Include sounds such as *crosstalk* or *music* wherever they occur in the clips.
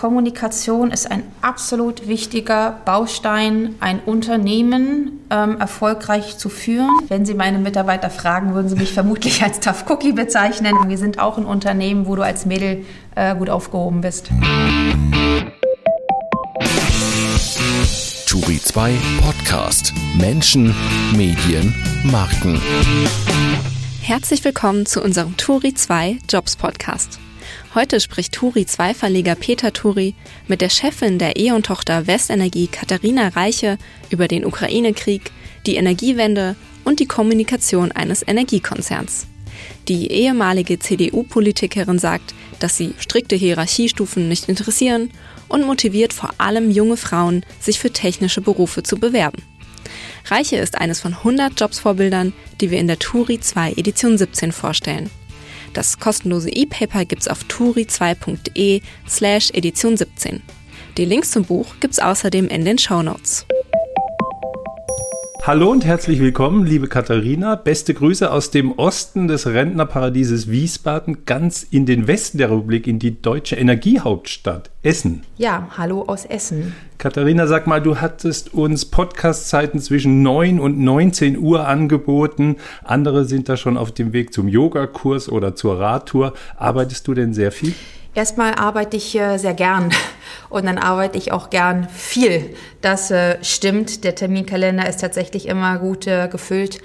Kommunikation ist ein absolut wichtiger Baustein, ein Unternehmen ähm, erfolgreich zu führen. Wenn Sie meine Mitarbeiter fragen, würden sie mich *laughs* vermutlich als Tough Cookie bezeichnen. Wir sind auch ein Unternehmen, wo du als Mädel äh, gut aufgehoben bist. Turi 2 Podcast. Menschen, Medien, Marken. Herzlich willkommen zu unserem Turi 2 Jobs Podcast. Heute spricht Turi 2 Verleger Peter Turi mit der Chefin der E.ON-Tochter Westenergie Katharina Reiche über den Ukraine-Krieg, die Energiewende und die Kommunikation eines Energiekonzerns. Die ehemalige CDU-Politikerin sagt, dass sie strikte Hierarchiestufen nicht interessieren und motiviert vor allem junge Frauen, sich für technische Berufe zu bewerben. Reiche ist eines von 100 Jobsvorbildern, die wir in der Turi 2 Edition 17 vorstellen. Das kostenlose E-Paper gibt's auf turi2.de slash Edition 17. Die Links zum Buch gibt's außerdem in den Show Notes. Hallo und herzlich willkommen, liebe Katharina. Beste Grüße aus dem Osten des Rentnerparadieses Wiesbaden, ganz in den Westen der Republik, in die deutsche Energiehauptstadt Essen. Ja, hallo aus Essen. Katharina, sag mal, du hattest uns Podcastzeiten zwischen 9 und 19 Uhr angeboten. Andere sind da schon auf dem Weg zum Yogakurs oder zur Radtour. Arbeitest du denn sehr viel? Erstmal arbeite ich äh, sehr gern *laughs* und dann arbeite ich auch gern viel. Das äh, stimmt. Der Terminkalender ist tatsächlich immer gut äh, gefüllt.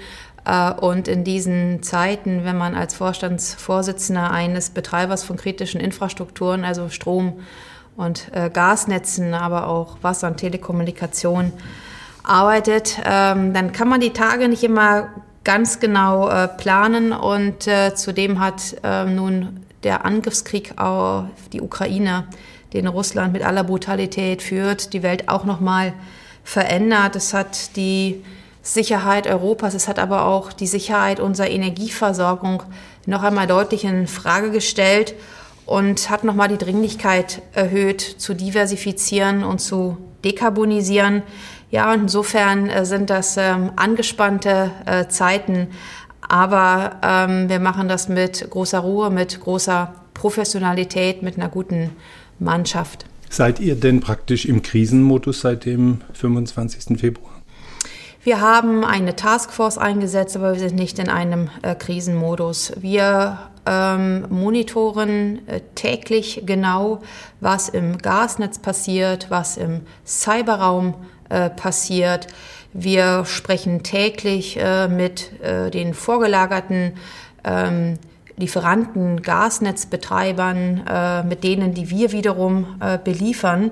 Und in diesen Zeiten, wenn man als Vorstandsvorsitzender eines Betreibers von kritischen Infrastrukturen, also Strom und Gasnetzen, aber auch Wasser- und Telekommunikation arbeitet, ähm, dann kann man die Tage nicht immer ganz genau planen. Und zudem hat ähm, nun der Angriffskrieg auf die Ukraine, den Russland mit aller Brutalität führt, die Welt auch noch mal verändert. Es hat die Sicherheit Europas, es hat aber auch die Sicherheit unserer Energieversorgung noch einmal deutlich in Frage gestellt und hat noch mal die Dringlichkeit erhöht, zu diversifizieren und zu dekarbonisieren. Ja, und insofern äh, sind das ähm, angespannte äh, Zeiten. Aber ähm, wir machen das mit großer Ruhe, mit großer Professionalität, mit einer guten Mannschaft. Seid ihr denn praktisch im Krisenmodus seit dem 25. Februar? Wir haben eine Taskforce eingesetzt, aber wir sind nicht in einem äh, Krisenmodus. Wir ähm, monitoren äh, täglich genau, was im Gasnetz passiert, was im Cyberraum äh, passiert. Wir sprechen täglich äh, mit äh, den vorgelagerten ähm, Lieferanten, Gasnetzbetreibern, äh, mit denen, die wir wiederum beliefern.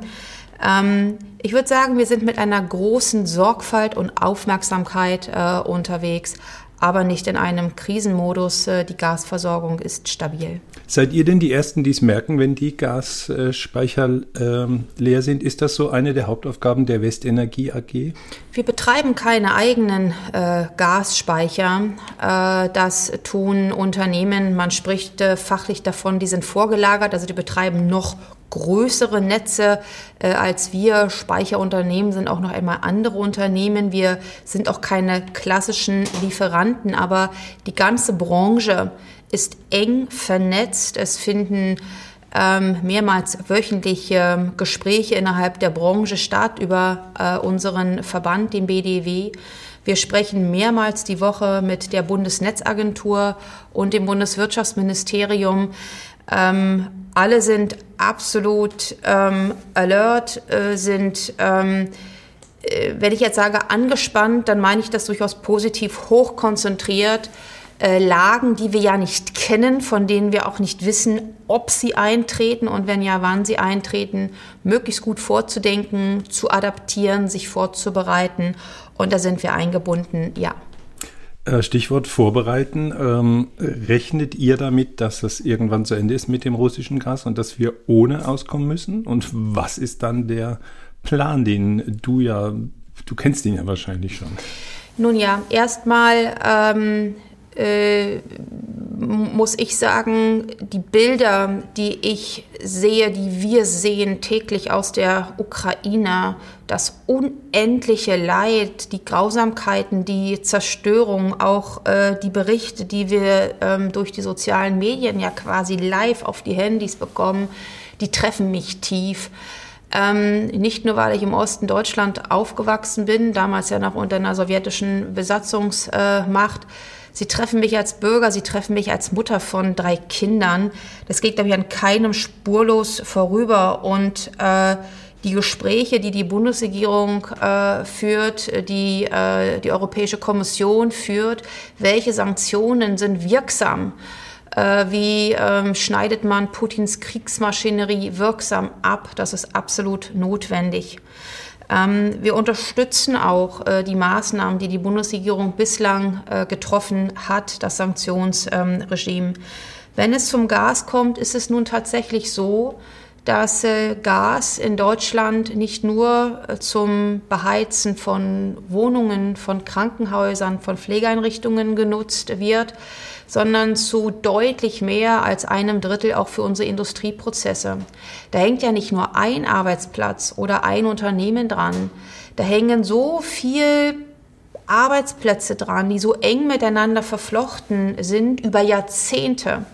Ähm, ich würde sagen, wir sind mit einer großen Sorgfalt und Aufmerksamkeit unterwegs, aber nicht in einem Krisenmodus. Die Gasversorgung ist stabil. Seid ihr denn die Ersten, die es merken, wenn die Gasspeicher ähm, leer sind? Ist das so eine der Hauptaufgaben der Westenergie AG? Wir betreiben keine eigenen äh, Gasspeicher. Äh, das tun Unternehmen. Man spricht äh, fachlich davon, die sind vorgelagert. Also die betreiben noch größere Netze äh, als wir. Speicherunternehmen sind auch noch einmal andere Unternehmen. Wir sind auch keine klassischen Lieferanten, aber die ganze Branche ist eng vernetzt. Es finden ähm, mehrmals wöchentlich äh, Gespräche innerhalb der Branche statt über äh, unseren Verband, den BDW. Wir sprechen mehrmals die Woche mit der Bundesnetzagentur und dem Bundeswirtschaftsministerium. Ähm, alle sind absolut ähm, alert, äh, sind, ähm, äh, wenn ich jetzt sage angespannt, dann meine ich das durchaus positiv hochkonzentriert. Äh, Lagen, die wir ja nicht kennen, von denen wir auch nicht wissen, ob sie eintreten und wenn ja, wann sie eintreten, möglichst gut vorzudenken, zu adaptieren, sich vorzubereiten. Und da sind wir eingebunden, ja. Äh, Stichwort vorbereiten. Ähm, rechnet ihr damit, dass das irgendwann zu Ende ist mit dem russischen Gas und dass wir ohne auskommen müssen? Und was ist dann der Plan, den du ja, du kennst ihn ja wahrscheinlich schon. Nun ja, erstmal ähm, äh, muss ich sagen, die Bilder, die ich sehe, die wir sehen täglich aus der Ukraine, das unendliche Leid, die Grausamkeiten, die Zerstörung, auch äh, die Berichte, die wir ähm, durch die sozialen Medien ja quasi live auf die Handys bekommen, die treffen mich tief. Ähm, nicht nur, weil ich im Osten Deutschland aufgewachsen bin, damals ja noch unter einer sowjetischen Besatzungsmacht. Sie treffen mich als Bürger, sie treffen mich als Mutter von drei Kindern. Das geht, glaube ich, an keinem spurlos vorüber. Und äh, die Gespräche, die die Bundesregierung äh, führt, die äh, die Europäische Kommission führt, welche Sanktionen sind wirksam, äh, wie ähm, schneidet man Putins Kriegsmaschinerie wirksam ab, das ist absolut notwendig. Ähm, wir unterstützen auch äh, die Maßnahmen, die die Bundesregierung bislang äh, getroffen hat, das Sanktionsregime. Wenn es zum Gas kommt, ist es nun tatsächlich so, dass äh, Gas in Deutschland nicht nur zum Beheizen von Wohnungen, von Krankenhäusern, von Pflegeeinrichtungen genutzt wird, sondern zu deutlich mehr als einem Drittel auch für unsere Industrieprozesse. Da hängt ja nicht nur ein Arbeitsplatz oder ein Unternehmen dran, da hängen so viel Arbeitsplätze dran, die so eng miteinander verflochten sind über Jahrzehnte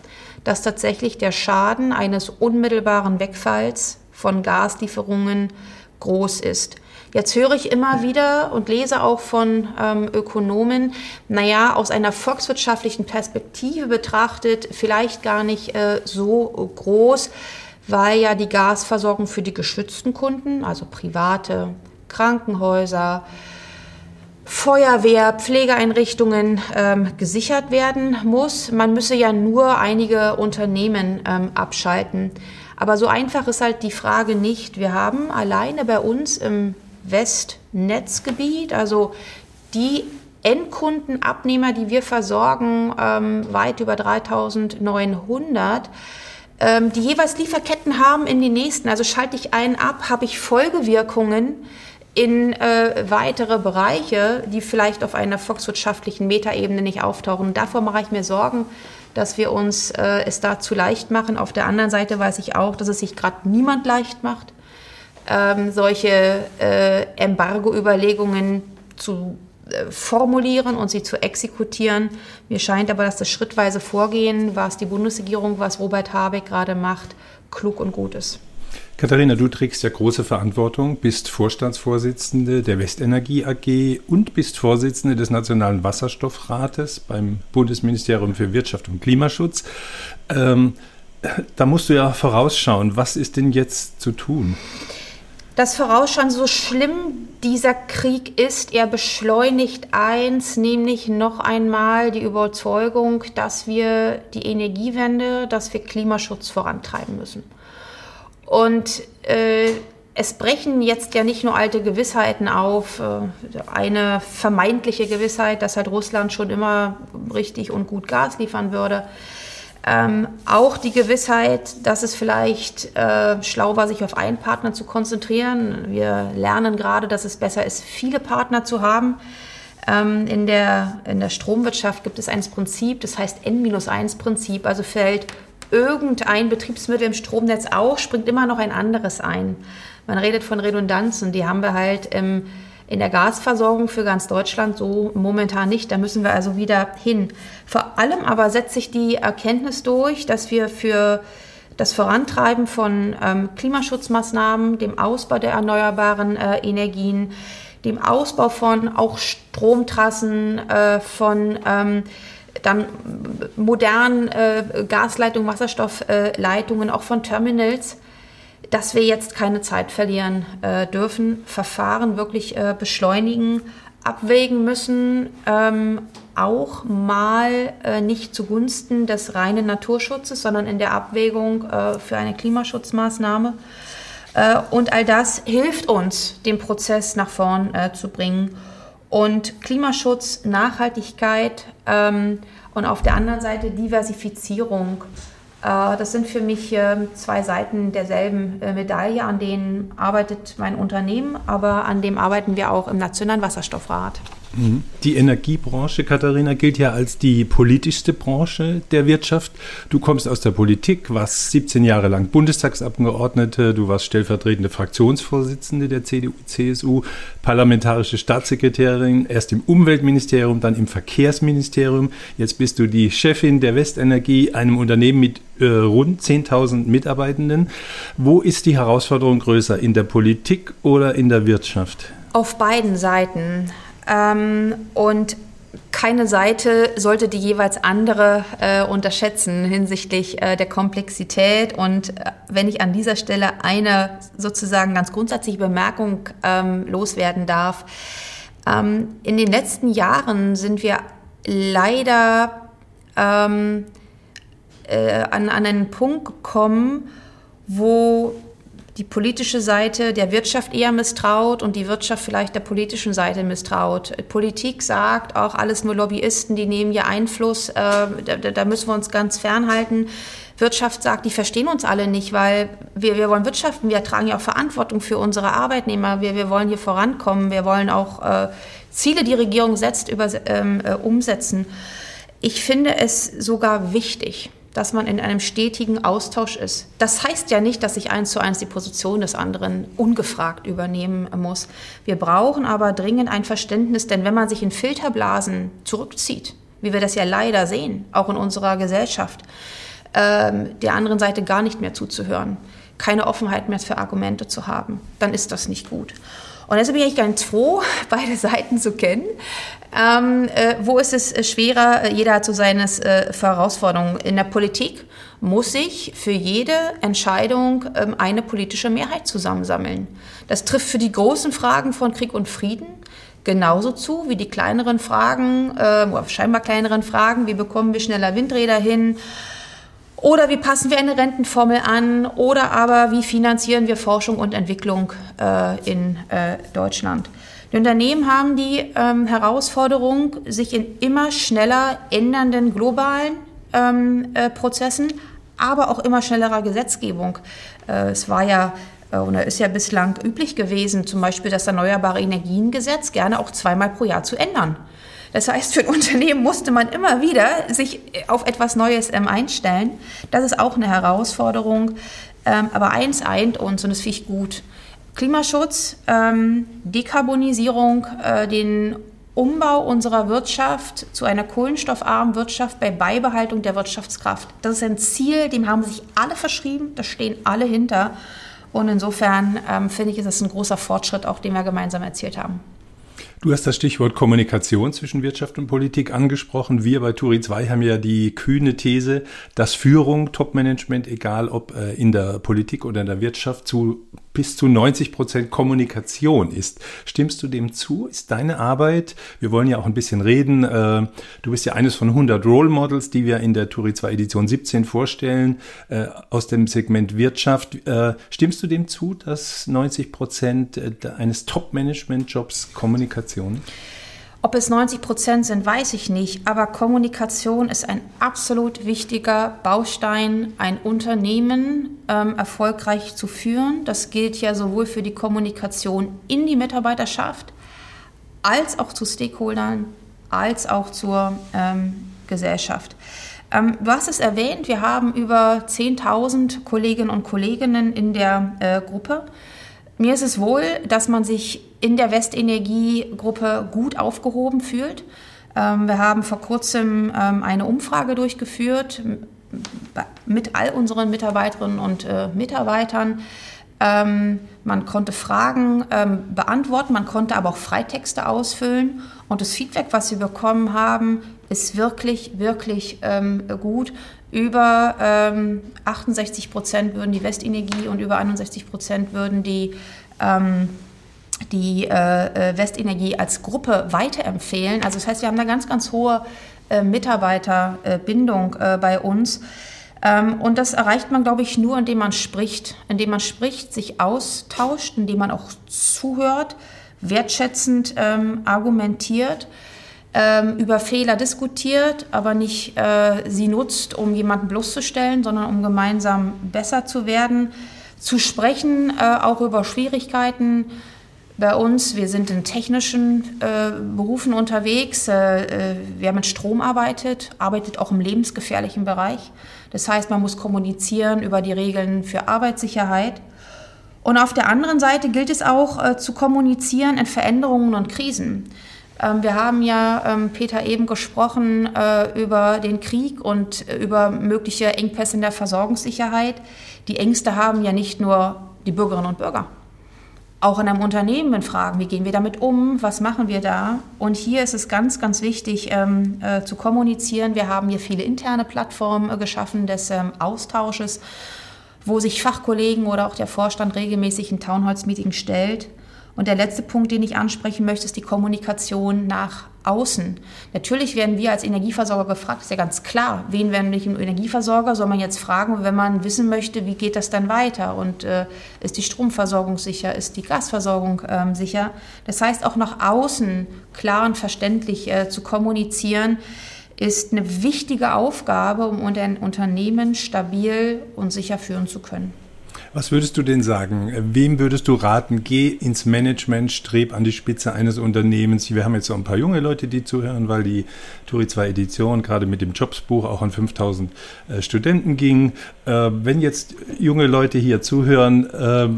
dass tatsächlich der Schaden eines unmittelbaren Wegfalls von Gaslieferungen groß ist. Jetzt höre ich immer wieder und lese auch von ähm, Ökonomen, naja, aus einer volkswirtschaftlichen Perspektive betrachtet, vielleicht gar nicht äh, so groß, weil ja die Gasversorgung für die geschützten Kunden, also private Krankenhäuser, Feuerwehr, Pflegeeinrichtungen ähm, gesichert werden muss. Man müsse ja nur einige Unternehmen ähm, abschalten. Aber so einfach ist halt die Frage nicht. Wir haben alleine bei uns im Westnetzgebiet, also die Endkundenabnehmer, die wir versorgen, ähm, weit über 3900 ähm, die jeweils Lieferketten haben in den nächsten. Also schalte ich einen ab, habe ich Folgewirkungen in äh, weitere Bereiche, die vielleicht auf einer volkswirtschaftlichen Metaebene nicht auftauchen. Davor mache ich mir Sorgen, dass wir uns äh, es da zu leicht machen. Auf der anderen Seite weiß ich auch, dass es sich gerade niemand leicht macht, ähm, solche äh, Embargo-Überlegungen zu äh, formulieren und sie zu exekutieren. Mir scheint aber, dass das schrittweise Vorgehen, was die Bundesregierung, was Robert Habeck gerade macht, klug und gut ist. Katharina, du trägst ja große Verantwortung, bist Vorstandsvorsitzende der Westenergie AG und bist Vorsitzende des Nationalen Wasserstoffrates beim Bundesministerium für Wirtschaft und Klimaschutz. Ähm, da musst du ja vorausschauen. Was ist denn jetzt zu tun? Das Vorausschauen, so schlimm dieser Krieg ist, er beschleunigt eins, nämlich noch einmal die Überzeugung, dass wir die Energiewende, dass wir Klimaschutz vorantreiben müssen. Und äh, es brechen jetzt ja nicht nur alte Gewissheiten auf, äh, eine vermeintliche Gewissheit, dass halt Russland schon immer richtig und gut Gas liefern würde. Ähm, auch die Gewissheit, dass es vielleicht äh, schlau war, sich auf einen Partner zu konzentrieren. Wir lernen gerade, dass es besser ist, viele Partner zu haben. Ähm, in, der, in der Stromwirtschaft gibt es ein Prinzip, das heißt N-1-Prinzip, also fällt irgendein Betriebsmittel im Stromnetz auch, springt immer noch ein anderes ein. Man redet von Redundanzen, die haben wir halt im, in der Gasversorgung für ganz Deutschland so momentan nicht. Da müssen wir also wieder hin. Vor allem aber setzt sich die Erkenntnis durch, dass wir für das Vorantreiben von ähm, Klimaschutzmaßnahmen, dem Ausbau der erneuerbaren äh, Energien, dem Ausbau von auch Stromtrassen, äh, von ähm, dann modernen äh, Gasleitungen, Wasserstoffleitungen, auch von Terminals, dass wir jetzt keine Zeit verlieren äh, dürfen, Verfahren wirklich äh, beschleunigen, abwägen müssen, ähm, auch mal äh, nicht zugunsten des reinen Naturschutzes, sondern in der Abwägung äh, für eine Klimaschutzmaßnahme. und all das hilft uns, den Prozess nach vorn zu bringen und Klimaschutz, Nachhaltigkeit ähm, und auf der anderen Seite Diversifizierung. Äh, das sind für mich äh, zwei Seiten derselben äh, Medaille, an denen arbeitet mein Unternehmen, aber an dem arbeiten wir auch im Nationalen Wasserstoffrat. Die Energiebranche, Katharina, gilt ja als die politischste Branche der Wirtschaft. Du kommst aus der Politik, warst 17 Jahre lang Bundestagsabgeordnete, du warst stellvertretende Fraktionsvorsitzende der CDU-CSU, parlamentarische Staatssekretärin, erst im Umweltministerium, dann im Verkehrsministerium. Jetzt bist du die Chefin der Westenergie, einem Unternehmen mit äh, rund 10.000 Mitarbeitenden. Wo ist die Herausforderung größer, in der Politik oder in der Wirtschaft? Auf beiden Seiten. Ähm, und keine Seite sollte die jeweils andere äh, unterschätzen hinsichtlich äh, der Komplexität. Und äh, wenn ich an dieser Stelle eine sozusagen ganz grundsätzliche Bemerkung ähm, loswerden darf, ähm, in den letzten Jahren sind wir leider ähm, äh, an, an einen Punkt gekommen, wo die politische Seite der Wirtschaft eher misstraut und die Wirtschaft vielleicht der politischen Seite misstraut. Politik sagt auch alles nur Lobbyisten, die nehmen hier Einfluss, äh, da, da, müssen wir uns ganz fernhalten. Wirtschaft sagt, die verstehen uns alle nicht, weil wir, wir wollen wirtschaften, wir tragen ja auch Verantwortung für unsere Arbeitnehmer, wir, wir wollen hier vorankommen, wir wollen auch äh, Ziele, die Regierung setzt, über, ähm, äh, umsetzen. Ich finde es sogar wichtig, dass man in einem stetigen Austausch ist. Das heißt ja nicht, dass ich eins zu eins die Position des anderen ungefragt übernehmen muss. Wir brauchen aber dringend ein Verständnis, denn wenn man sich in Filterblasen zurückzieht, wie wir das ja leider sehen, auch in unserer Gesellschaft, ähm, der anderen Seite gar nicht mehr zuzuhören, keine Offenheit mehr für Argumente zu haben, dann ist das nicht gut. Und deshalb bin ich ganz froh, *laughs* beide Seiten zu kennen. Ähm, äh, wo ist es äh, schwerer? Äh, jeder hat so seine äh, Herausforderungen. In der Politik muss sich für jede Entscheidung ähm, eine politische Mehrheit zusammensammeln. Das trifft für die großen Fragen von Krieg und Frieden genauso zu wie die kleineren Fragen, äh, scheinbar kleineren Fragen, wie bekommen wir schneller Windräder hin, oder wie passen wir eine Rentenformel an? Oder aber wie finanzieren wir Forschung und Entwicklung äh, in äh, Deutschland? Die Unternehmen haben die ähm, Herausforderung, sich in immer schneller ändernden globalen ähm, äh, Prozessen, aber auch immer schnellerer Gesetzgebung. Äh, es war ja äh, oder ist ja bislang üblich gewesen, zum Beispiel das Erneuerbare Energiengesetz gerne auch zweimal pro Jahr zu ändern. Das heißt, für ein *laughs* Unternehmen musste man immer wieder sich auf etwas Neues ähm, einstellen. Das ist auch eine Herausforderung. Ähm, aber eins eint uns und das finde ich gut. Klimaschutz, ähm, Dekarbonisierung, äh, den Umbau unserer Wirtschaft zu einer kohlenstoffarmen Wirtschaft bei Beibehaltung der Wirtschaftskraft. Das ist ein Ziel, dem haben sich alle verschrieben, da stehen alle hinter. Und insofern ähm, finde ich, ist das ein großer Fortschritt, auch den wir gemeinsam erzielt haben. Du hast das Stichwort Kommunikation zwischen Wirtschaft und Politik angesprochen. Wir bei Turi 2 haben ja die kühne These, dass Führung, Topmanagement, egal ob äh, in der Politik oder in der Wirtschaft, zu bis zu 90 Prozent Kommunikation ist. Stimmst du dem zu? Ist deine Arbeit, wir wollen ja auch ein bisschen reden, äh, du bist ja eines von 100 Role Models, die wir in der Turi 2 Edition 17 vorstellen, äh, aus dem Segment Wirtschaft. Äh, stimmst du dem zu, dass 90 Prozent eines Top-Management-Jobs Kommunikation? Ob es 90 Prozent sind, weiß ich nicht, aber Kommunikation ist ein absolut wichtiger Baustein, ein Unternehmen ähm, erfolgreich zu führen. Das gilt ja sowohl für die Kommunikation in die Mitarbeiterschaft als auch zu Stakeholdern, als auch zur ähm, Gesellschaft. Ähm, du hast es erwähnt, wir haben über 10.000 Kolleginnen und Kollegen in der äh, Gruppe. Mir ist es wohl, dass man sich in der Westenergiegruppe gut aufgehoben fühlt. Ähm, wir haben vor kurzem ähm, eine Umfrage durchgeführt mit all unseren Mitarbeiterinnen und äh, Mitarbeitern. Ähm, man konnte Fragen beantworten, man konnte aber auch Freitexte ausfüllen. Und das Feedback, was wir bekommen haben, ist wirklich, wirklich gut. Über ähm, 68 Prozent würden die Westenergie und über 61 Prozent würden die, ähm, die äh, äh, Westenergie als Gruppe weiterempfehlen. Also das heißt, wir haben eine ganz, ganz hohe äh, Mitarbeiterbindung äh, bei uns. Ähm, und das erreicht man, glaube ich, nur, indem man spricht, indem man spricht, sich austauscht, indem man auch zuhört, wertschätzend ähm, argumentiert ähm, über Fehler diskutiert, aber nicht äh, sie nutzt, um jemanden bloßzustellen, sondern um gemeinsam besser zu werden, zu sprechen, äh, auch über Schwierigkeiten, bei uns. Wir sind in technischen äh, Berufen unterwegs. Äh, äh, wer mit Strom arbeitet, arbeitet auch im lebensgefährlichen Bereich. Das heißt, man muss kommunizieren über die Regeln für Arbeitssicherheit. Und auf der anderen Seite gilt es auch äh, zu kommunizieren in Veränderungen und Krisen. Ähm, wir haben ja, ähm, Peter, eben gesprochen äh, über den Krieg und äh, über mögliche Engpässe in der Versorgungssicherheit. Die Ängste haben ja nicht nur die Bürgerinnen und Bürger auch in einem Unternehmen fragen, wie gehen wir damit um, was machen wir da. Und hier ist es ganz, ganz wichtig ähm, äh, zu kommunizieren. Wir haben hier viele interne Plattformen äh, geschaffen des ähm, Austausches, wo sich Fachkollegen oder auch der Vorstand regelmäßig in Townhalls-Meetings stellt und der letzte Punkt, den ich ansprechen möchte, ist die Kommunikation nach außen. Natürlich werden wir als Energieversorger gefragt, ist ja ganz klar. Wen werden wir im Energieversorger? Soll man jetzt fragen, wenn man wissen möchte, wie geht das dann weiter? Und äh, ist die Stromversorgung sicher? Ist die Gasversorgung ähm, sicher? Das heißt, auch nach außen klar und verständlich äh, zu kommunizieren, ist eine wichtige Aufgabe, um ein Unternehmen stabil und sicher führen zu können. Was würdest du denn sagen? Wem würdest du raten? Geh ins Management, streb an die Spitze eines Unternehmens. Wir haben jetzt so ein paar junge Leute, die zuhören, weil die Turi 2 Edition gerade mit dem Jobsbuch auch an 5000 äh, Studenten ging. Äh, wenn jetzt junge Leute hier zuhören, äh,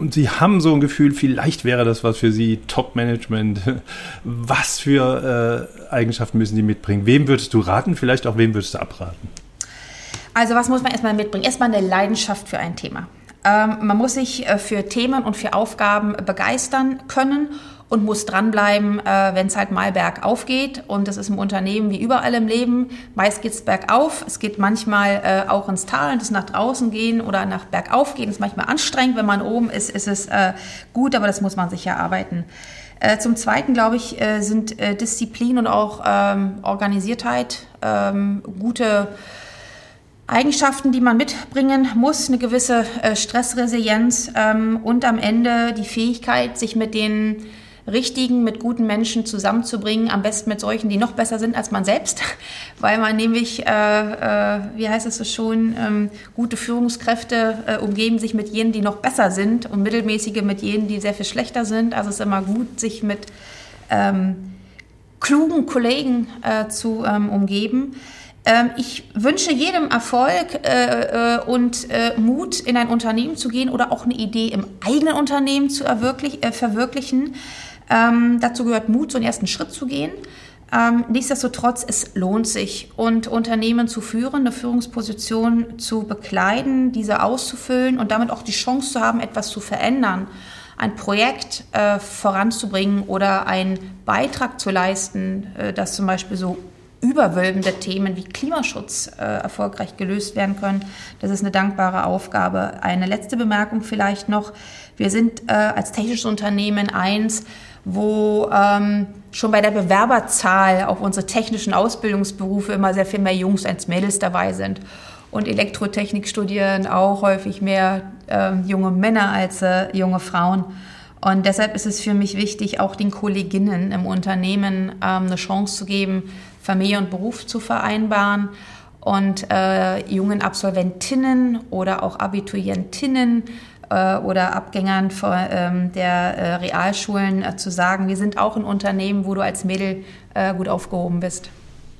und Sie haben so ein Gefühl, vielleicht wäre das was für Sie, Top-Management. *laughs* Was für äh, Eigenschaften müssen die mitbringen? Wem würdest du raten? Vielleicht auch wem würdest du abraten? Also was muss man erstmal mitbringen? Erstmal eine Leidenschaft für ein Thema. Ähm, man muss sich äh, für Themen und für Aufgaben begeistern können und muss dranbleiben, äh, wenn es halt mal bergauf geht. Und das ist im Unternehmen wie überall im Leben. Meist geht es bergauf. Es geht manchmal äh, auch ins Tal, das nach draußen gehen oder nach bergauf gehen. Das ist manchmal anstrengend. Wenn man oben ist, ist es gut, aber das muss man sich erarbeiten. Zum Zweiten, glaube ich, sind Disziplin und auch ähm, Organisiertheit, ähm, gute Eigenschaften, die man mitbringen muss, eine gewisse äh, Stressresilienz ähm, und am Ende die Fähigkeit, sich mit den richtigen, mit guten Menschen zusammenzubringen, am besten mit solchen, die noch besser sind als man selbst, *laughs* weil man nämlich, äh, äh, wie heißt es so schon, ähm, gute Führungskräfte äh, umgeben sich mit jenen, die noch besser sind und mittelmäßige mit jenen, die sehr viel schlechter sind. Also es ist immer gut, sich mit ähm, klugen Kollegen äh, zu ähm, umgeben. Ähm, ich wünsche jedem Erfolg äh, äh, und äh, Mut, in ein Unternehmen zu gehen oder auch eine Idee im eigenen Unternehmen zu verwirklichen. Ähm, dazu gehört Mut, so einen ersten Schritt zu gehen. Ähm, nichtsdestotrotz, es lohnt sich und Unternehmen zu führen, eine Führungsposition zu bekleiden, diese auszufüllen und damit auch die Chance zu haben, etwas zu verändern, ein Projekt voranzubringen oder einen Beitrag zu leisten, das zum Beispiel so überwölbende Themen wie Klimaschutz äh, erfolgreich gelöst werden können. Das ist eine dankbare Aufgabe. Eine letzte Bemerkung vielleicht noch. Wir sind äh, als technisches Unternehmen eins, wo ähm, schon bei der Bewerberzahl auf unsere technischen Ausbildungsberufe immer sehr viel mehr Jungs als Mädels dabei sind. Und Elektrotechnik studieren auch häufig mehr äh, junge Männer als äh, junge Frauen. Und deshalb ist es für mich wichtig, auch den Kolleginnen im Unternehmen ähm, eine Chance zu geben, Familie und Beruf zu vereinbaren. Und äh, jungen Absolventinnen oder auch Abiturientinnen äh, oder Abgängern von, ähm, der äh, Realschulen äh, zu sagen, wir sind auch ein Unternehmen, wo du als Mädel äh, gut aufgehoben bist.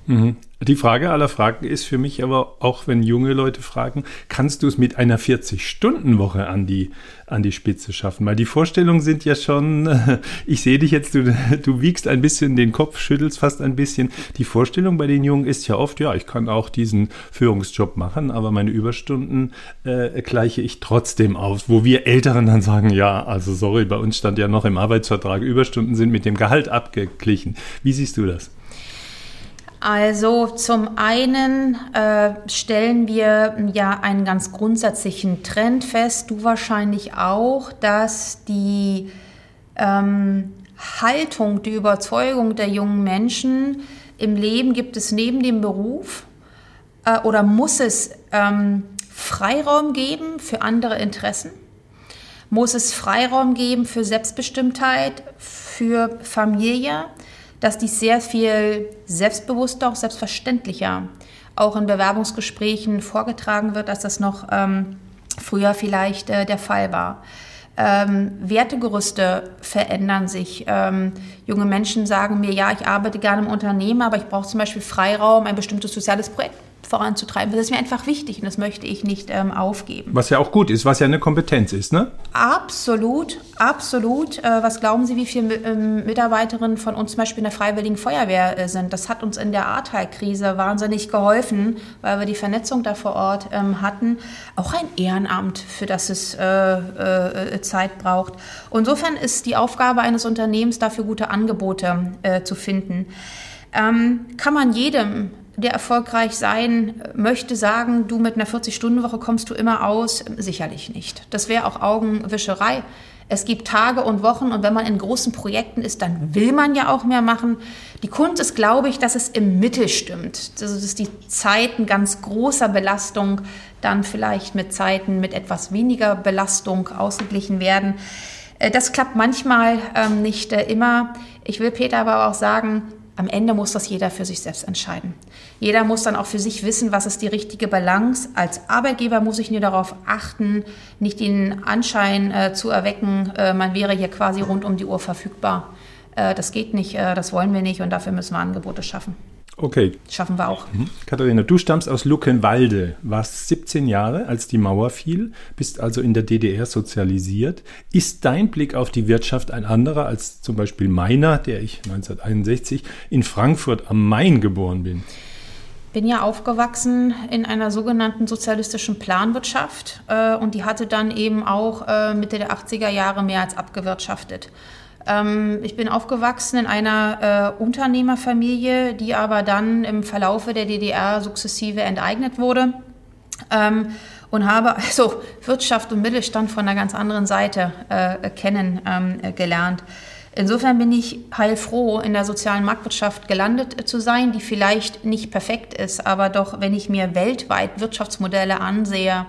Mhm. Die Frage aller Fragen ist für mich aber auch, wenn junge Leute fragen, kannst du es mit einer 40-Stunden-Woche an die, an die Spitze schaffen? Weil die Vorstellungen sind ja schon, *laughs* ich sehe dich jetzt, du, du wiegst ein bisschen den Kopf, schüttelst fast ein bisschen. Die Vorstellung bei den Jungen ist ja oft, ja, ich kann auch diesen Führungsjob machen, aber meine Überstunden äh, gleiche ich trotzdem aus. Wo wir Älteren dann sagen, ja, also sorry, bei uns stand ja noch im Arbeitsvertrag, Überstunden sind mit dem Gehalt abgeglichen. Wie siehst du das? Also zum einen äh, stellen wir ja einen ganz grundsätzlichen Trend fest, du wahrscheinlich auch, dass die ähm, Haltung, die Überzeugung der jungen Menschen im Leben gibt es neben dem Beruf äh, oder muss es ähm, Freiraum geben für andere Interessen? Muss es Freiraum geben für Selbstbestimmtheit, für Familie? Dass dies sehr viel selbstbewusster, auch selbstverständlicher auch in Bewerbungsgesprächen vorgetragen wird, als das noch ähm, früher vielleicht äh, der Fall war. Ähm, Wertegerüste verändern sich. Ähm, junge Menschen sagen mir, ja, ich arbeite gerne im Unternehmen, aber ich brauche zum Beispiel Freiraum, ein bestimmtes soziales Projekt voranzutreiben. Das ist mir einfach wichtig und das möchte ich nicht ähm, aufgeben. Was ja auch gut ist, was ja eine Kompetenz ist, ne? Absolut, absolut. Äh, was glauben Sie, wie viele ähm, Mitarbeiterinnen von uns zum Beispiel in der Freiwilligen Feuerwehr äh, sind? Das hat uns in der Ahrtal-Krise wahnsinnig geholfen, weil wir die Vernetzung da vor Ort ähm, hatten. Auch ein Ehrenamt, für das es äh, äh, Zeit braucht. insofern ist die Aufgabe eines Unternehmens, dafür gute Angebote äh, zu finden. Ähm, kann man jedem der erfolgreich sein möchte, sagen, du mit einer 40-Stunden-Woche kommst du immer aus? Sicherlich nicht. Das wäre auch Augenwischerei. Es gibt Tage und Wochen und wenn man in großen Projekten ist, dann will man ja auch mehr machen. Die Kunst ist, glaube ich, dass es im Mittel stimmt. Also, dass die Zeiten ganz großer Belastung dann vielleicht mit Zeiten mit etwas weniger Belastung ausgeglichen werden. Äh, das klappt manchmal ähm, nicht äh, immer. Ich will Peter aber auch sagen, am Ende muss das jeder für sich selbst entscheiden. Jeder muss dann auch für sich wissen, was ist die richtige Balance. Als Arbeitgeber muss ich nur darauf achten, nicht den Anschein äh, zu erwecken, äh, man wäre hier quasi rund um die Uhr verfügbar. Äh, das geht nicht, äh, das wollen wir nicht und dafür müssen wir Angebote schaffen. Okay. Schaffen wir auch. Mhm. Katharina, du stammst aus Luckenwalde, warst 17 Jahre, als die Mauer fiel, bist also in der DDR sozialisiert. Ist dein Blick auf die Wirtschaft ein anderer als zum Beispiel meiner, der ich 1961 in Frankfurt am Main geboren bin? bin ja aufgewachsen in einer sogenannten sozialistischen Planwirtschaft äh, und die hatte dann eben auch äh, Mitte der 80er Jahre mehr als abgewirtschaftet. Ähm, ich bin aufgewachsen in einer äh, Unternehmerfamilie, die aber dann im Verlaufe der DDR sukzessive enteignet wurde. Ähm, und habe also Wirtschaft und Mittelstand von einer ganz anderen Seite äh, kennengelernt. Ähm, Insofern bin ich heilfroh, in der sozialen Marktwirtschaft gelandet äh, zu sein, die vielleicht nicht perfekt ist, aber doch, wenn ich mir weltweit Wirtschaftsmodelle ansehe,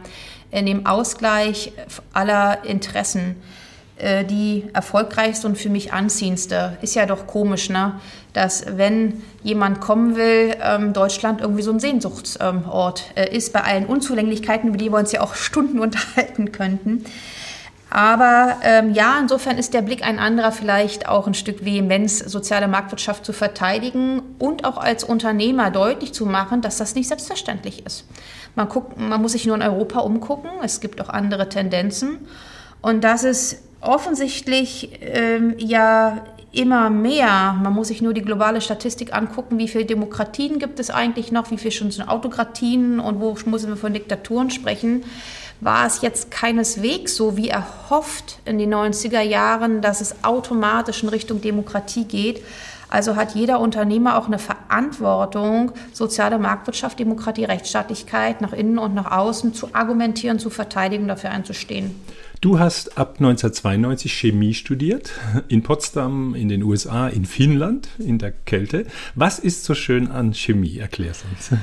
in dem Ausgleich aller Interessen, äh, die erfolgreichste und für mich anziehendste. Ist ja doch komisch, ne? dass wenn jemand kommen will, ähm, Deutschland irgendwie so ein Sehnsuchtsort äh, ist, bei allen Unzulänglichkeiten, über die wir uns ja auch Stunden *laughs* unterhalten könnten. Aber ähm, ja, insofern ist der Blick ein anderer, vielleicht auch ein Stück Vehemenz, soziale Marktwirtschaft zu verteidigen und auch als Unternehmer deutlich zu machen, dass das nicht selbstverständlich ist. Man, guckt, man muss sich nur in Europa umgucken, es gibt auch andere Tendenzen und dass es offensichtlich ähm, ja immer mehr. Man muss sich nur die globale Statistik angucken, wie viele Demokratien gibt es eigentlich noch, wie viele schon sind Autokratien und wo müssen wir von Diktaturen sprechen. War es jetzt keineswegs so, wie erhofft in den 90er Jahren, dass es automatisch in Richtung Demokratie geht. Also hat jeder Unternehmer auch eine Verantwortung, soziale Marktwirtschaft, Demokratie, Rechtsstaatlichkeit nach innen und nach außen zu argumentieren, zu verteidigen, dafür einzustehen. Du hast ab 1992 Chemie studiert, in Potsdam, in den USA, in Finnland, in der Kälte. Was ist so schön an Chemie? Erklär's uns.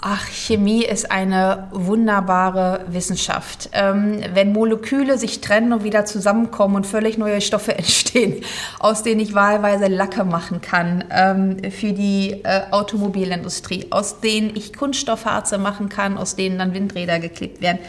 Ach, Chemie ist eine wunderbare Wissenschaft. Ähm, wenn Moleküle sich trennen und wieder zusammenkommen und völlig neue Stoffe *laughs* entstehen, aus denen ich wahlweise Lacke machen kann ähm, für die äh, Automobilindustrie, aus denen ich Kunststoffharze machen kann, aus denen dann Windräder geklebt werden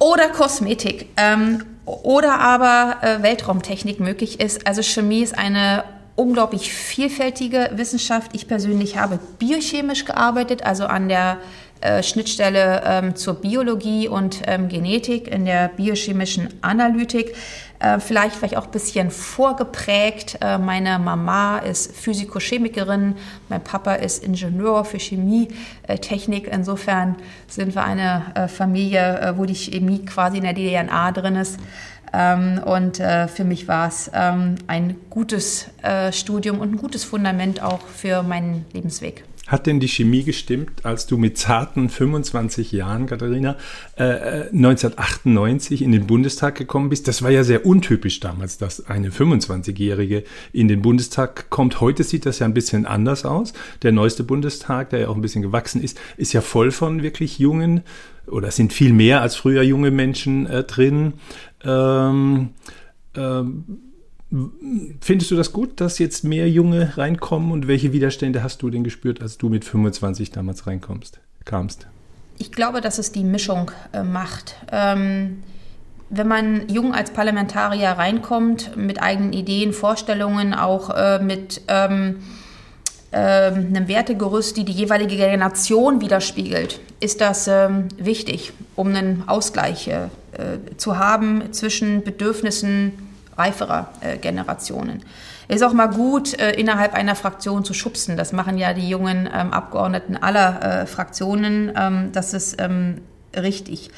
oder Kosmetik ähm, oder aber äh, Weltraumtechnik möglich ist. Also Chemie ist eine unglaublich vielfältige Wissenschaft. Ich persönlich habe biochemisch gearbeitet, also an der äh, Schnittstelle ähm, zur Biologie und ähm, Genetik in der biochemischen Analytik. Äh, vielleicht vielleicht auch ein bisschen vorgeprägt. Äh, meine Mama ist Physikochemikerin, mein Papa ist Ingenieur für Chemie, äh. Insofern sind wir eine äh, Familie, äh, wo die Chemie quasi in der DNA drin ist. Ähm, und für mich war es ähm, ein gutes Studium und ein gutes Fundament auch für meinen Lebensweg. Hat denn die Chemie gestimmt, als du mit zarten 25 Jahren, Katharina, äh, 1998 in den Bundestag gekommen bist? Das war ja sehr untypisch damals, dass eine 25-Jährige in den Bundestag kommt. Heute sieht das ja ein bisschen anders aus. Der neueste Bundestag, der ja auch ein bisschen gewachsen ist, ist ja voll von wirklich jungen oder sind viel mehr als früher junge Menschen äh, drin. Ähm, ähm, Findest du das gut, dass jetzt mehr Junge reinkommen und welche Widerstände hast du denn gespürt, als du mit 25 damals reinkommst, kamst? Ich glaube, dass es die Mischung äh, macht. Ähm, wenn man jung als Parlamentarier reinkommt, mit eigenen Ideen, Vorstellungen, auch äh, mit ähm, äh, einem Wertegerüst, die die jeweilige Generation widerspiegelt, ist das ähm, wichtig, um einen Ausgleich äh, zu haben zwischen Bedürfnissen reiferer äh, Generationen. Ist auch mal gut, äh, innerhalb einer Fraktion zu schubsen. Das machen ja die jungen ähm, Abgeordneten aller äh, Fraktionen. Ähm, das ist ähm, richtig.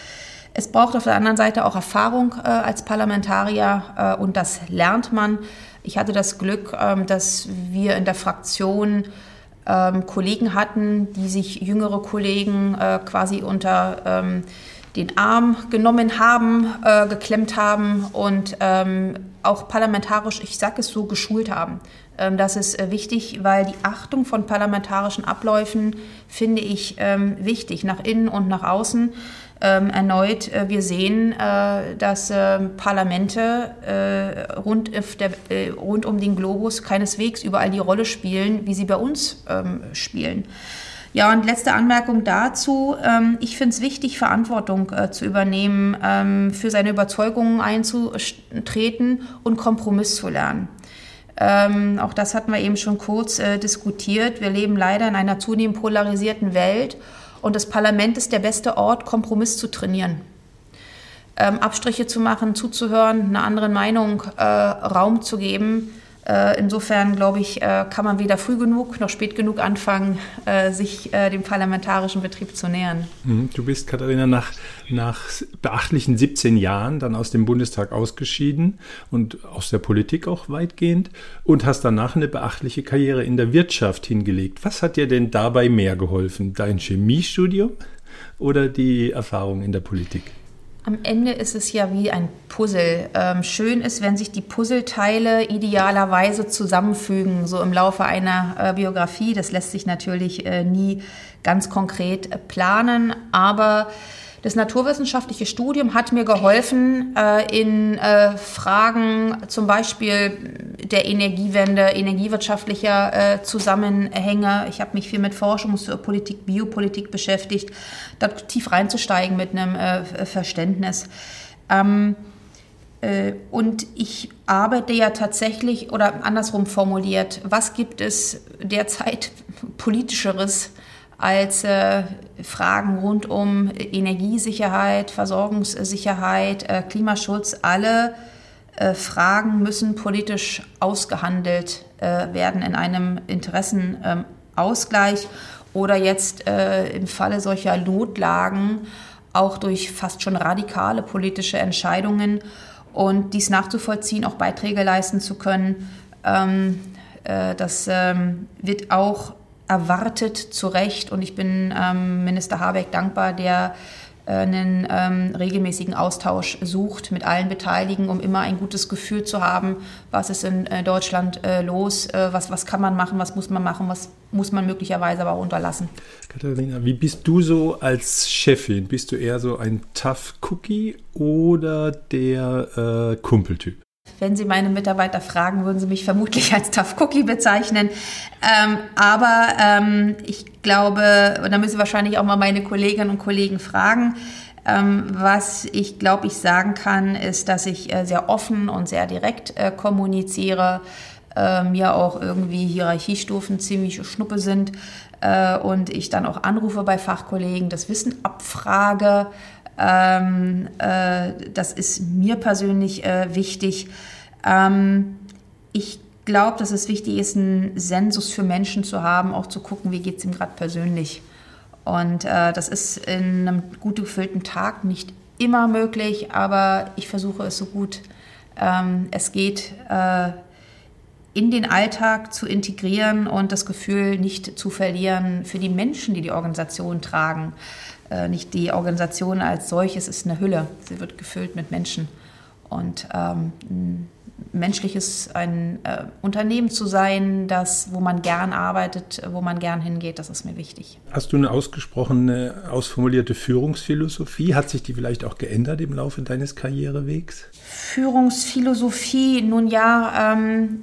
Es braucht auf der anderen Seite auch Erfahrung äh, als Parlamentarier äh, und das lernt man. Ich hatte das Glück, ähm, dass wir in der Fraktion ähm, Kollegen hatten, die sich jüngere Kollegen äh, quasi unter ähm, den Arm genommen haben, äh, geklemmt haben und ähm, auch parlamentarisch, ich sage es so, geschult haben. Ähm, das ist äh, wichtig, weil die Achtung von parlamentarischen Abläufen finde ich ähm, wichtig, nach innen und nach außen. Ähm, erneut, äh, wir sehen, äh, dass äh, Parlamente äh, rund, der, äh, rund, um den Globus keineswegs überall die Rolle spielen, wie sie bei uns ähm, spielen. Ja, und letzte Anmerkung dazu. Ähm, ich finde es wichtig, Verantwortung äh, zu übernehmen, ähm, für seine Überzeugungen einzutreten und Kompromiss zu lernen. Ähm, auch das hatten wir eben schon kurz äh, diskutiert. Wir leben leider in einer zunehmend polarisierten Welt und das Parlament ist der beste Ort, Kompromiss zu trainieren. Ähm, Abstriche zu machen, zuzuhören, einer anderen Meinung äh, Raum zu geben insofern, glaube ich, äh, kann man weder früh genug noch spät genug anfangen, äh, sich dem parlamentarischen Betrieb zu nähern. Mhm. Du bist, Katharina, nach, nach beachtlichen 17 Jahren dann aus dem Bundestag ausgeschieden und aus der Politik auch weitgehend und hast danach eine beachtliche Karriere in der Wirtschaft hingelegt. Was hat dir denn dabei mehr geholfen? Dein Chemiestudium oder die Erfahrung in der Politik? Am Ende ist es ja wie ein Puzzle. Ähm, schön ist, wenn sich die Puzzleteile idealerweise zusammenfügen, so im Laufe einer äh, Biografie. Das lässt sich natürlich äh, nie ganz konkret äh, planen, aber das naturwissenschaftliche Studium hat mir geholfen äh, in äh, Fragen zum Beispiel der Energiewende, energiewirtschaftlicher äh, Zusammenhänge. Ich habe mich viel mit Forschungspolitik, Biopolitik beschäftigt, da tief reinzusteigen mit einem Verständnis. Ähm, äh, und ich arbeite ja tatsächlich, oder andersrum formuliert, was gibt es derzeit *laughs* politischeres als äh, Fragen rund um Energiesicherheit, Versorgungssicherheit, äh, Klimaschutz, alle äh, Fragen müssen politisch ausgehandelt äh, werden in einem Interessenausgleich oder jetzt äh, im Falle solcher Notlagen auch durch fast schon radikale politische Entscheidungen und dies nachzuvollziehen, auch Beiträge leisten zu können. Ähm, äh, das ähm, wird auch erwartet, zu Recht. Und ich bin ähm, Minister Habeck dankbar, der äh, einen ähm, regelmäßigen Austausch sucht mit allen Beteiligten, um immer ein gutes Gefühl zu haben, was ist in äh, Deutschland äh, los, äh, was, was kann man machen, was muss man machen, was muss man möglicherweise aber auch unterlassen. Katharina, wie bist du so als Chefin? Bist du eher so ein Tough Cookie oder der äh, Kumpeltyp? Wenn Sie meine Mitarbeiter fragen, würden Sie mich vermutlich als Tough Cookie bezeichnen. Ähm, aber ähm, ich glaube, und da müssen wahrscheinlich auch mal meine Kolleginnen und Kollegen fragen, ähm, was ich glaube, ich sagen kann, ist, dass ich äh, sehr offen und sehr direkt äh, kommuniziere, äh, mir auch irgendwie Hierarchiestufen ziemlich schnuppe sind äh, und ich dann auch anrufe bei Fachkollegen, das Wissen abfrage, ähm, äh, das ist mir persönlich äh, wichtig. Ähm, ich glaube, dass es wichtig ist, einen Sensus für Menschen zu haben, auch zu gucken, wie geht es ihm gerade persönlich. Und äh, das ist in einem gut gefüllten Tag nicht immer möglich, aber ich versuche es so gut ähm, es geht, äh, in den Alltag zu integrieren und das Gefühl nicht zu verlieren für die Menschen, die die Organisation tragen. Äh, nicht die Organisation als solches ist eine Hülle. Sie wird gefüllt mit Menschen. Und ähm, ein menschliches ein äh, Unternehmen zu sein, das, wo man gern arbeitet, wo man gern hingeht, das ist mir wichtig. Hast du eine ausgesprochene, ausformulierte Führungsphilosophie? Hat sich die vielleicht auch geändert im Laufe deines Karrierewegs? Führungsphilosophie, nun ja, ähm,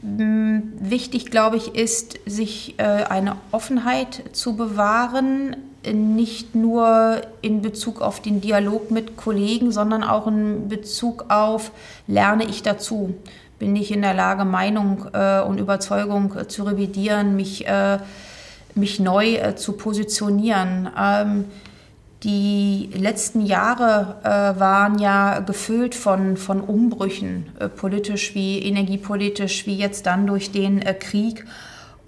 Wichtig, glaube ich, ist, sich äh, eine Offenheit zu bewahren, nicht nur in Bezug auf den Dialog mit Kollegen, sondern auch in Bezug auf, lerne ich dazu? Bin ich in der Lage, Meinung äh, und Überzeugung äh, zu revidieren, mich, äh, mich neu äh, zu positionieren? Ähm, die letzten Jahre äh, waren ja gefüllt von, von Umbrüchen, äh, politisch wie energiepolitisch, wie jetzt dann durch den äh, Krieg.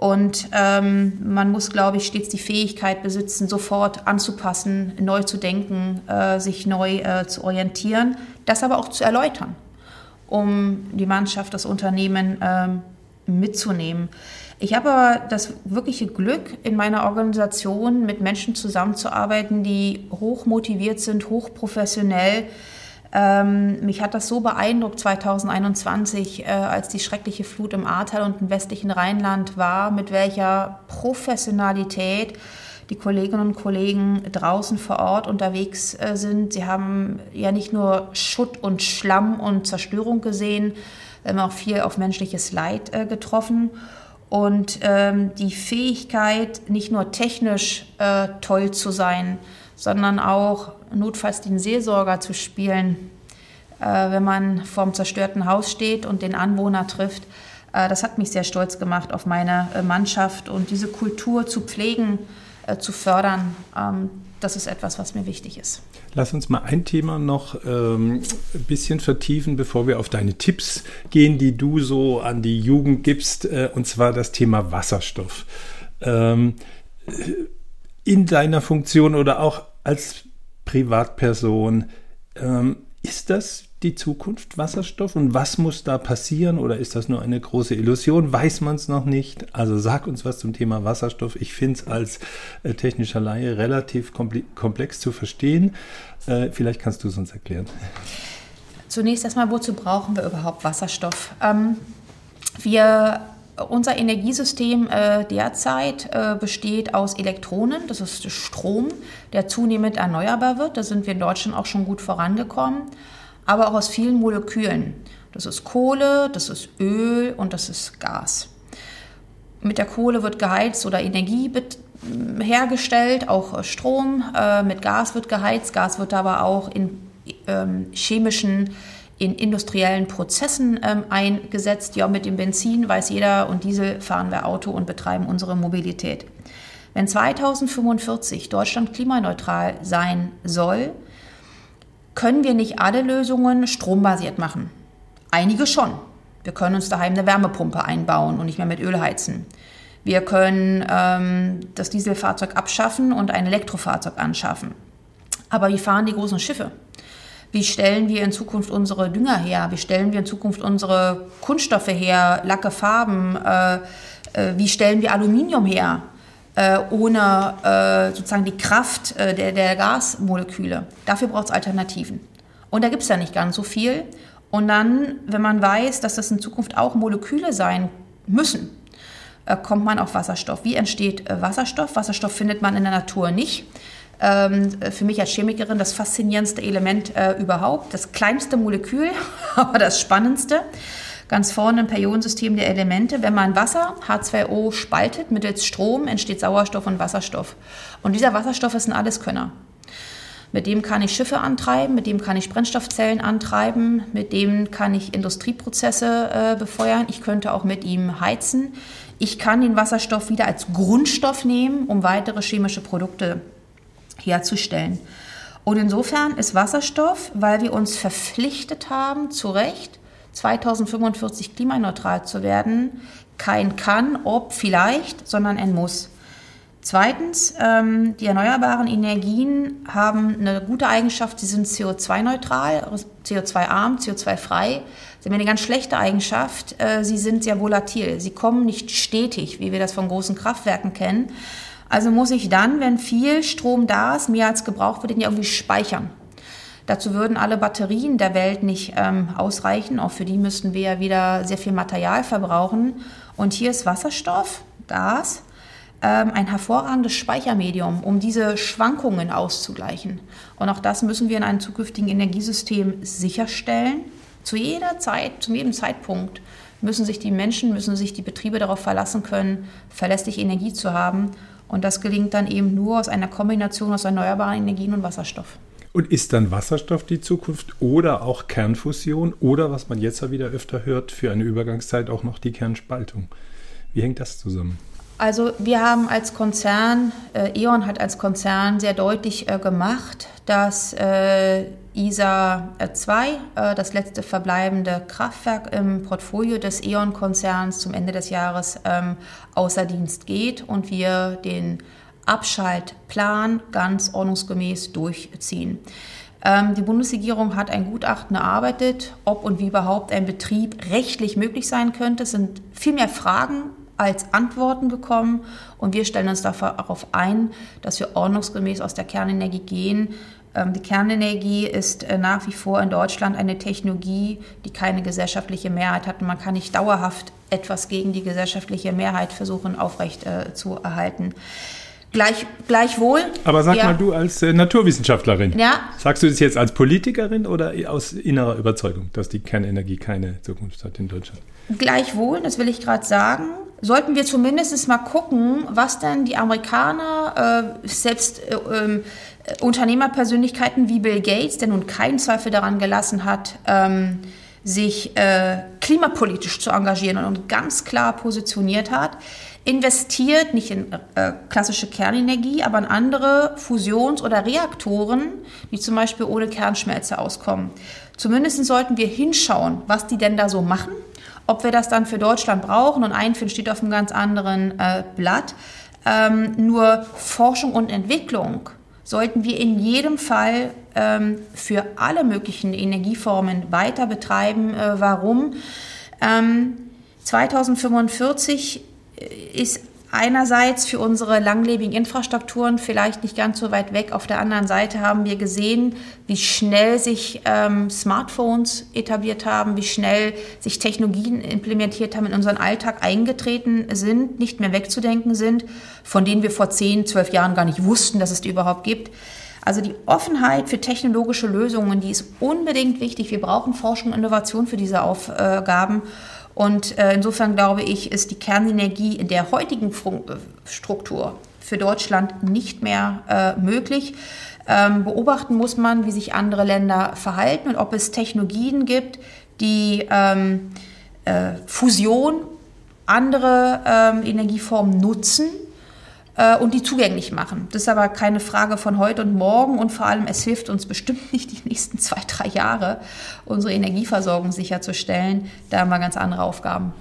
Und ähm, man muss, glaube ich, stets die Fähigkeit besitzen, sofort anzupassen, neu zu denken, äh, sich neu äh, zu orientieren, das aber auch zu erläutern, um die Mannschaft, das Unternehmen ähm, mitzunehmen. Ich habe aber das wirkliche Glück, in meiner Organisation mit Menschen zusammenzuarbeiten, die hoch motiviert sind, hoch professionell. Ähm, mich hat das so beeindruckt 2021, äh, als die schreckliche Flut im Ahrtal und im westlichen Rheinland war, mit welcher Professionalität die Kolleginnen und Kollegen draußen vor Ort unterwegs äh, sind. Sie haben ja nicht nur Schutt und Schlamm und Zerstörung gesehen, haben auch viel auf menschliches Leid äh, getroffen und ähm, die Fähigkeit, nicht nur technisch äh, toll zu sein, sondern auch notfalls den Seelsorger zu spielen, äh, wenn man vorm zerstörten Haus steht und den Anwohner trifft. Äh, das hat mich sehr stolz gemacht auf meine äh, Mannschaft und diese Kultur zu pflegen, zu fördern. Ähm, das ist etwas, was mir wichtig ist. Lass uns mal ein Thema noch ähm, ein bisschen vertiefen, bevor wir auf deine Tipps gehen, die du so an die Jugend gibst, äh, und zwar das Thema Wasserstoff. Ähm, in deiner Funktion oder auch als Privatperson, ähm, ist das die Zukunft Wasserstoff und was muss da passieren oder ist das nur eine große Illusion? Weiß man es noch nicht? Also sag uns was zum Thema Wasserstoff. Ich finde es als äh, technischer Laie relativ komplex zu verstehen. Äh, vielleicht kannst du es uns erklären. Zunächst erstmal, wozu brauchen wir überhaupt Wasserstoff? Ähm, wir unser Energiesystem äh, derzeit äh, besteht aus Elektronen, das ist Strom, der zunehmend erneuerbar wird. Da sind wir in Deutschland auch schon gut vorangekommen aber auch aus vielen Molekülen. Das ist Kohle, das ist Öl und das ist Gas. Mit der Kohle wird geheizt oder Energie hergestellt, auch Strom. Äh, mit Gas wird geheizt. Gas wird aber auch in ähm, chemischen, in industriellen Prozessen ähm, eingesetzt. Ja, mit dem Benzin weiß jeder und Diesel fahren wir Auto und betreiben unsere Mobilität. Wenn 2045 Deutschland klimaneutral sein soll, können wir nicht alle Lösungen strombasiert machen. Einige schon. Wir können uns daheim eine Wärmepumpe einbauen und nicht mehr mit Öl heizen. Wir können ähm, das Dieselfahrzeug abschaffen und ein Elektrofahrzeug anschaffen. Aber wie fahren die großen Schiffe? Wie stellen wir in Zukunft unsere Dünger her? Wie stellen wir in Zukunft unsere Kunststoffe her, Lacke, Farben? Äh, äh, wie stellen wir Aluminium her? äh, ohne äh, sozusagen die Kraft äh, der, der Gasmoleküle. Dafür braucht es Alternativen. Und da gibt es ja nicht ganz so viel. Und dann, wenn man weiß, dass das in Zukunft auch Moleküle sein müssen, äh, kommt man auf Wasserstoff. Wie entsteht Wasserstoff? Wasserstoff findet man in der Natur nicht. Ähm, für mich als Chemikerin das faszinierendste Element äh, überhaupt, das kleinste Molekül, *laughs* aber das spannendste ganz vorne im Periodensystem der Elemente. Wenn man Wasser, H2O, spaltet mittels Strom, entsteht Sauerstoff und Wasserstoff. Und dieser Wasserstoff ist ein Alleskönner. Mit dem kann ich Schiffe antreiben, mit dem kann ich Brennstoffzellen antreiben, mit dem kann ich Industrieprozesse äh, befeuern. Ich könnte auch mit ihm heizen. Ich kann den Wasserstoff wieder als Grundstoff nehmen, um weitere chemische Produkte herzustellen. Und insofern ist Wasserstoff, weil wir uns verpflichtet haben, zu Recht, 2045 klimaneutral zu werden, kein kann, ob, vielleicht, sondern ein muss. Zweitens, ähm, die erneuerbaren Energien haben eine gute Eigenschaft, sie sind CO2-neutral, CO2-arm, CO2-frei. Sie haben eine ganz schlechte Eigenschaft, äh, sie sind sehr volatil. Sie kommen nicht stetig, wie wir das von großen Kraftwerken kennen. Also muss ich dann, wenn viel Strom da ist, mehr als gebraucht wird, den ja irgendwie speichern. Dazu würden alle Batterien der Welt nicht ähm, ausreichen. Auch für die müssten wir ja wieder sehr viel Material verbrauchen. Und hier ist Wasserstoff, Gas, ähm, ein hervorragendes Speichermedium, um diese Schwankungen auszugleichen. Und auch das müssen wir in einem zukünftigen Energiesystem sicherstellen. Zu jeder Zeit, zu jedem Zeitpunkt müssen sich die Menschen, müssen sich die Betriebe darauf verlassen können, verlässliche Energie zu haben. Und das gelingt dann eben nur aus einer Kombination aus erneuerbaren Energien und Wasserstoff. Und ist dann Wasserstoff die Zukunft oder auch Kernfusion oder, was man jetzt ja wieder öfter hört, für eine Übergangszeit auch noch die Kernspaltung? Wie hängt das zusammen? Also wir haben als Konzern, äh, E.ON hat als Konzern sehr deutlich äh, gemacht, dass äh, ISA 2, äh, das letzte verbleibende Kraftwerk im Portfolio des E.ON-Konzerns zum Ende des Jahres ähm, außer Dienst geht und wir den Abschaltplan ganz ordnungsgemäß durchziehen. Ähm, die Bundesregierung hat ein Gutachten erarbeitet, ob und wie überhaupt ein Betrieb rechtlich möglich sein könnte. Es sind viel mehr Fragen als Antworten bekommen. Und wir stellen uns darauf ein, dass wir ordnungsgemäß aus der Kernenergie gehen. Ähm, die Kernenergie ist äh, nach wie vor in Deutschland eine Technologie, die keine gesellschaftliche Mehrheit hat. Und man kann nicht dauerhaft etwas gegen die gesellschaftliche Mehrheit versuchen aufrecht äh, zu erhalten. Gleich, gleichwohl. Aber sag ja. mal, du als äh, Naturwissenschaftlerin, ja. sagst du das jetzt als Politikerin oder aus innerer Überzeugung, dass die Kernenergie keine Zukunft hat in Deutschland? Gleichwohl, das will ich gerade sagen, sollten wir zumindest mal gucken, was denn die Amerikaner, äh, selbst äh, äh, Unternehmerpersönlichkeiten wie Bill Gates, der nun keinen Zweifel daran gelassen hat, ähm, sich äh, klimapolitisch zu engagieren und ganz klar positioniert hat, investiert nicht in äh, klassische Kernenergie, aber in andere Fusions- oder Reaktoren, die zum Beispiel ohne Kernschmelze auskommen. Zumindest sollten wir hinschauen, was die denn da so machen ob wir das dann für Deutschland brauchen und einführen, steht auf einem ganz anderen äh, Blatt. Ähm, nur Forschung und Entwicklung sollten wir in jedem Fall ähm, für alle möglichen Energieformen weiter betreiben. Äh, warum? Ähm, 2045 ist einerseits für unsere langlebigen Infrastrukturen vielleicht nicht ganz so weit weg. Auf der anderen Seite haben wir gesehen, wie schnell sich ähm, Smartphones etabliert haben, wie schnell sich Technologien implementiert haben, in unseren Alltag eingetreten sind, nicht mehr wegzudenken sind, von denen wir vor 10, 12 Jahren gar nicht wussten, dass es die überhaupt gibt. Also die Offenheit für technologische Lösungen, die ist unbedingt wichtig. Wir brauchen Forschung und Innovation für diese Aufgaben. Und äh, insofern glaube ich, ist die Kernenergie in der heutigen äh, Struktur für Deutschland nicht mehr äh, möglich. Ähm, beobachten muss man, wie sich andere Länder verhalten und ob es Technologien gibt, die ähm, äh, Fusion, andere ähm, Energieformen nutzen und die zugänglich machen. Das ist aber keine Frage von heute und morgen und vor allem, es hilft uns bestimmt nicht die nächsten zwei, drei Jahre, unsere Energieversorgung sicherzustellen. Da haben wir ganz andere Aufgaben.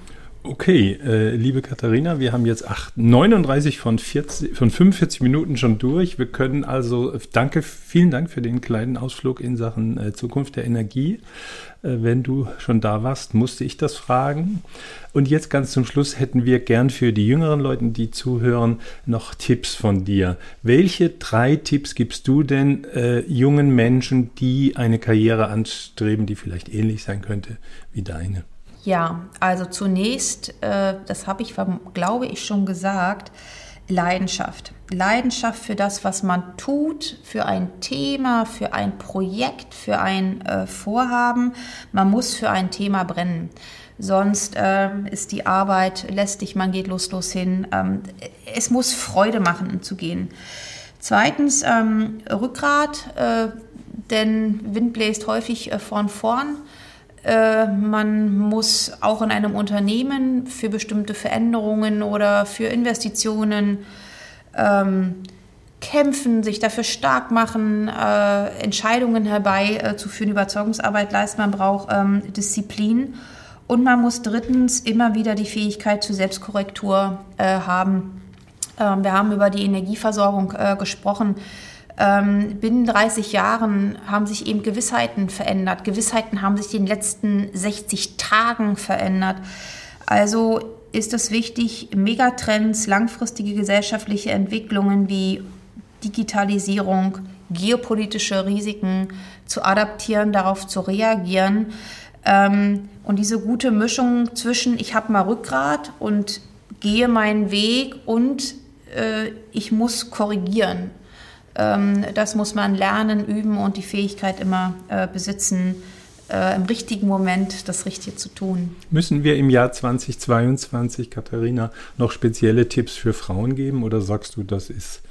Okay, äh, liebe Katharina, wir haben jetzt 8, 39 von, 40, von 45 Minuten schon durch. Wir können also, danke, vielen Dank für den kleinen Ausflug in Sachen äh, Zukunft der Energie. Äh, wenn du schon da warst, musste ich das fragen. Und jetzt ganz zum Schluss hätten wir gern für die jüngeren Leute, die zuhören, noch Tipps von dir. Welche drei Tipps gibst du denn äh, jungen Menschen, die eine Karriere anstreben, die vielleicht ähnlich sein könnte wie deine? Ja, also zunächst, äh, das habe ich, glaube ich, schon gesagt, Leidenschaft. Leidenschaft für das, was man tut, für ein Thema, für ein Projekt, für ein äh, Vorhaben. Man muss für ein Thema brennen. Sonst äh, ist die Arbeit lästig, man geht lustlos hin. Ähm, es muss Freude machen, zu gehen. Zweitens, ähm, Rückgrat, äh, denn Wind bläst häufig von vorn. Äh, man muss auch in einem Unternehmen für bestimmte Veränderungen oder für Investitionen ähm, kämpfen, sich dafür stark machen, äh, Entscheidungen herbeizuführen, äh, Überzeugungsarbeit leisten. Man braucht ähm, Disziplin. Und man muss drittens immer wieder die Fähigkeit zur Selbstkorrektur äh, haben. Ähm, wir haben über die Energieversorgung äh, gesprochen ähm, binnen 30 Jahren haben sich eben Gewissheiten verändert. Gewissheiten haben sich in den letzten 60 Tagen verändert. Also ist es wichtig, Megatrends, langfristige gesellschaftliche Entwicklungen wie Digitalisierung, geopolitische Risiken zu adaptieren, darauf zu reagieren. Ähm, und diese gute Mischung zwischen, ich habe mal Rückgrat und gehe meinen Weg und äh, ich muss korrigieren. Ähm, das muss man lernen, üben und die Fähigkeit immer äh, besitzen, äh, im richtigen Moment das Richtige zu tun. Müssen wir im Jahr 2022, Katharina, noch spezielle Tipps für Frauen geben oder sagst du, das ist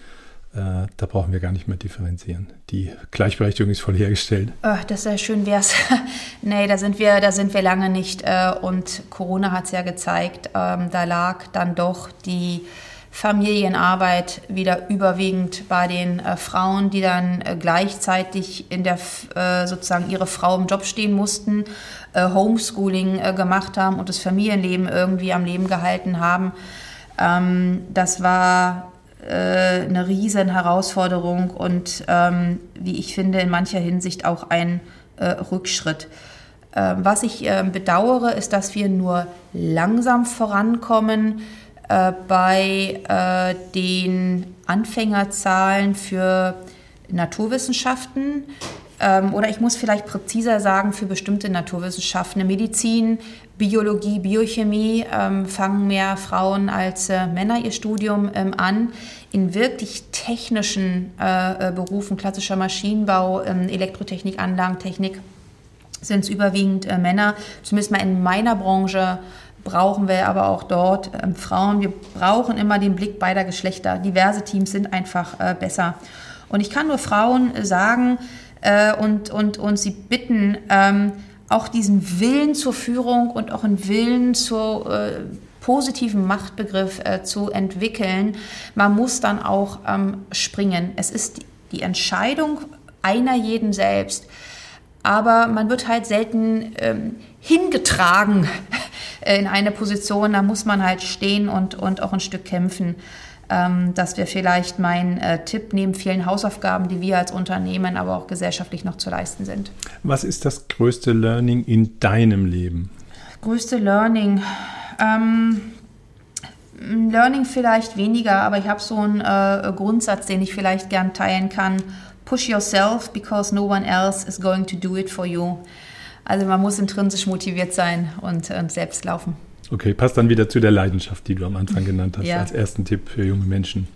äh, da brauchen wir gar nicht mehr differenzieren. Die Gleichberechtigung ist voll hergestellt. Oh, das ja schön wär's. *laughs* nee, da sind wir, da sind wir lange nicht. Und Corona hat es ja gezeigt, ähm, da lag dann doch die Familienarbeit wieder überwiegend bei den äh, Frauen, die dann äh, gleichzeitig in der äh, sozusagen ihre Frau im Job stehen mussten, äh, Homeschooling äh, gemacht haben und das Familienleben irgendwie am Leben gehalten haben. Ähm, das war äh, eine riesen Herausforderung und ähm, wie ich finde in mancher Hinsicht auch ein Rückschritt. Ähm, was ich ähm, bedauere, ist, dass wir nur langsam vorankommen äh, bei äh, den Anfängerzahlen für Naturwissenschaften. Ähm, oder ich muss vielleicht präziser sagen, für bestimmte Naturwissenschaften. Medizin, Biologie, Biochemie ähm, fangen mehr Frauen als äh, Männer ihr Studium ähm, an. In wirklich technischen äh, äh Berufen, klassischer Maschinenbau, ähm, Elektrotechnik, Anlagentechnik, sind es überwiegend äh, Männer. Zumindest mal in meiner Branche brauchen wir aber auch dort ähm, Frauen. Wir brauchen immer den Blick beider Geschlechter. Diverse Teams sind einfach äh, besser. Und ich kann nur Frauen äh, sagen äh, und, und, und sie bitten, ähm, auch diesen Willen zur Führung und auch einen Willen zur äh, positiven Machtbegriff äh, zu entwickeln. Man muss dann auch ähm, springen. Es ist die, Entscheidung einer jeden selbst aber man wird halt selten ähm, hingetragen in eine Position. Da muss man halt stehen und, und auch ein Stück kämpfen. Ähm, das wäre vielleicht mein äh, Tipp neben vielen Hausaufgaben, die wir als Unternehmen, aber auch gesellschaftlich noch zu leisten sind. Was ist das größte Learning in deinem Leben? Größte Learning. Ähm, Learning vielleicht weniger, aber ich habe so einen äh, Grundsatz, den ich vielleicht gern teilen kann. Push yourself because no one else is going to do it for you. Also man muss intrinsisch motiviert sein und, und selbst laufen. Okay, passt dann wieder zu der Leidenschaft, die du am Anfang *laughs* genannt hast, ja. als ersten Tipp für junge Menschen.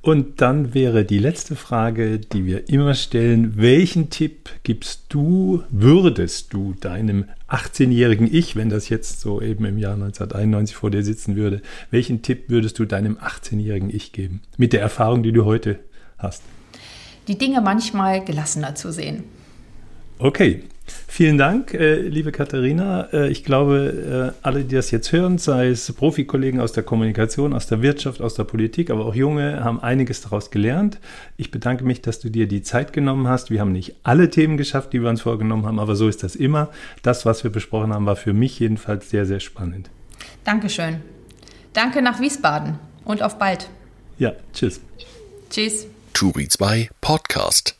Und dann wäre die letzte Frage, die wir immer stellen, welchen Tipp gibst du, würdest du deinem 18-jährigen Ich, wenn das jetzt so eben im Jahr 1991 vor dir sitzen würde, welchen Tipp würdest du deinem 18-jährigen Ich geben? Mit der Erfahrung, die du heute hast. Die Dinge manchmal gelassener zu sehen. Okay, Vielen Dank, äh, liebe Katharina. Äh, ich glaube, äh, alle, die das jetzt hören, sei es Profikollegen aus der Kommunikation, aus der Wirtschaft, aus der Politik, aber auch Junge, haben einiges daraus gelernt. Ich bedanke mich, dass du dir die Zeit genommen hast. Wir haben nicht alle Themen geschafft, die wir uns vorgenommen haben, aber so ist das immer. Das, was wir besprochen haben, war für mich jedenfalls sehr, sehr spannend. Dankeschön. Danke nach Wiesbaden und auf bald. Ja, tschüss. Tschüss. Turi 2 Podcast.